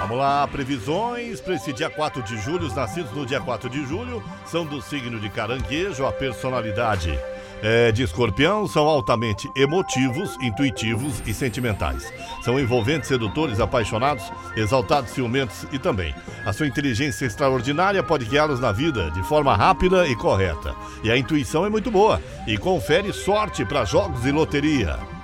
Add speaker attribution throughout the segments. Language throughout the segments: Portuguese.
Speaker 1: Vamos lá, previsões para esse dia 4 de julho. Os nascidos no dia 4 de julho são do signo de caranguejo, a personalidade é, de escorpião são altamente emotivos, intuitivos e sentimentais. São envolventes, sedutores, apaixonados, exaltados, ciumentos e também. A sua inteligência extraordinária pode guiá-los na vida de forma rápida e correta. E a intuição é muito boa e confere sorte para jogos e loteria.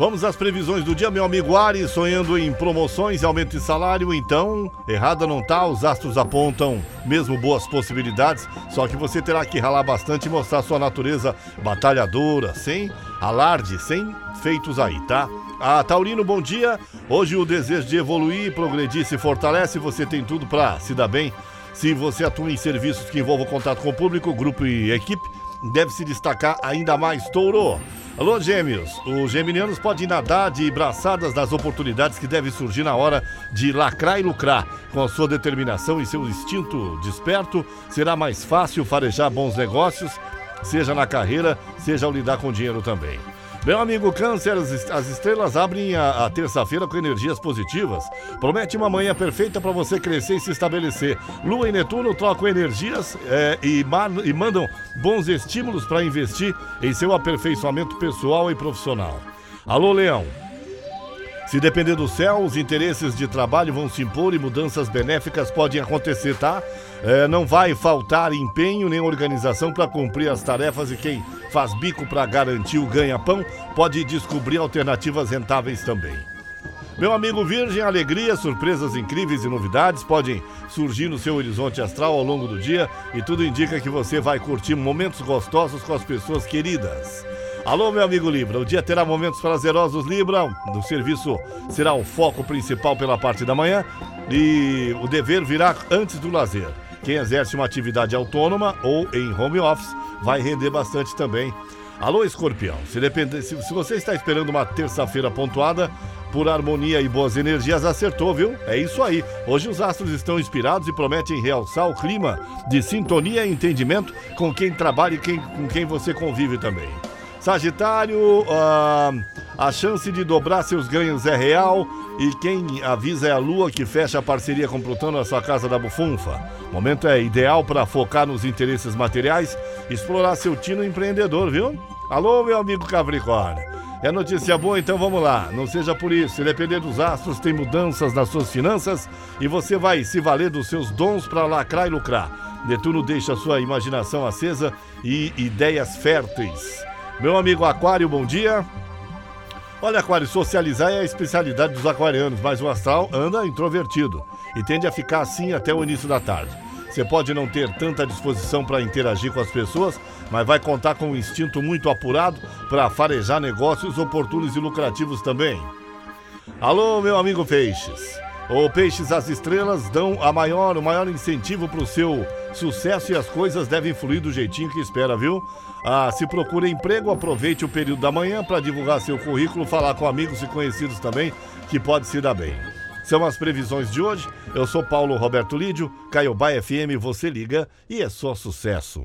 Speaker 1: Vamos às previsões do dia, meu amigo Ari, sonhando em promoções e aumento de salário, então, errada não tá, os astros apontam mesmo boas possibilidades, só que você terá que ralar bastante e mostrar sua natureza batalhadora, sem alarde, sem feitos aí, tá? Ah, Taurino, bom dia. Hoje o desejo de evoluir, progredir se fortalece, você tem tudo para se dar bem. Se você atua em serviços que envolvam contato com o público, grupo e equipe, deve se destacar ainda mais, Touro. Alô, gêmeos! Os geminianos podem nadar de braçadas nas oportunidades que devem surgir na hora de lacrar e lucrar. Com a sua determinação e seu instinto desperto, será mais fácil farejar bons negócios, seja na carreira, seja ao lidar com dinheiro também. Meu amigo Câncer, as estrelas abrem a, a terça-feira com energias positivas. Promete uma manhã perfeita para você crescer e se estabelecer. Lua e Netuno trocam energias é, e, e mandam bons estímulos para investir em seu aperfeiçoamento pessoal e profissional. Alô, Leão. Se depender do céu, os interesses de trabalho vão se impor e mudanças benéficas podem acontecer, tá? É, não vai faltar empenho nem organização para cumprir as tarefas e quem faz bico para garantir o ganha-pão pode descobrir alternativas rentáveis também. Meu amigo Virgem, alegria, surpresas incríveis e novidades podem surgir no seu horizonte astral ao longo do dia e tudo indica que você vai curtir momentos gostosos com as pessoas queridas. Alô, meu amigo Libra, o dia terá momentos prazerosos, Libra. O serviço será o foco principal pela parte da manhã e o dever virá antes do lazer. Quem exerce uma atividade autônoma ou em home office vai render bastante também. Alô, escorpião, se, depende, se, se você está esperando uma terça-feira pontuada, por harmonia e boas energias, acertou, viu? É isso aí. Hoje os astros estão inspirados e prometem realçar o clima de sintonia e entendimento com quem trabalha e quem, com quem você convive também. Sagitário, ah, a chance de dobrar seus ganhos é real e quem avisa é a Lua que fecha a parceria com Plutão na sua casa da bufunfa. O momento é ideal para focar nos interesses materiais, explorar seu tino empreendedor, viu? Alô, meu amigo Capricórnio. É notícia boa, então vamos lá. Não seja por isso. Se depender dos astros, tem mudanças nas suas finanças e você vai se valer dos seus dons para lacrar e lucrar. Netuno deixa sua imaginação acesa e ideias férteis. Meu amigo Aquário, bom dia. Olha, Aquário, socializar é a especialidade dos aquarianos, mas o astral anda introvertido e tende a ficar assim até o início da tarde. Você pode não ter tanta disposição para interagir com as pessoas, mas vai contar com um instinto muito apurado para farejar negócios oportunos e lucrativos também. Alô, meu amigo Peixes. O Peixes, as estrelas dão a maior, o maior incentivo para o seu sucesso e as coisas devem fluir do jeitinho que espera, viu? Ah, se procura emprego, aproveite o período da manhã para divulgar seu currículo, falar com amigos e conhecidos também, que pode se dar bem. São as previsões de hoje. Eu sou Paulo Roberto Lídio, Caiobá FM, você liga e é só sucesso.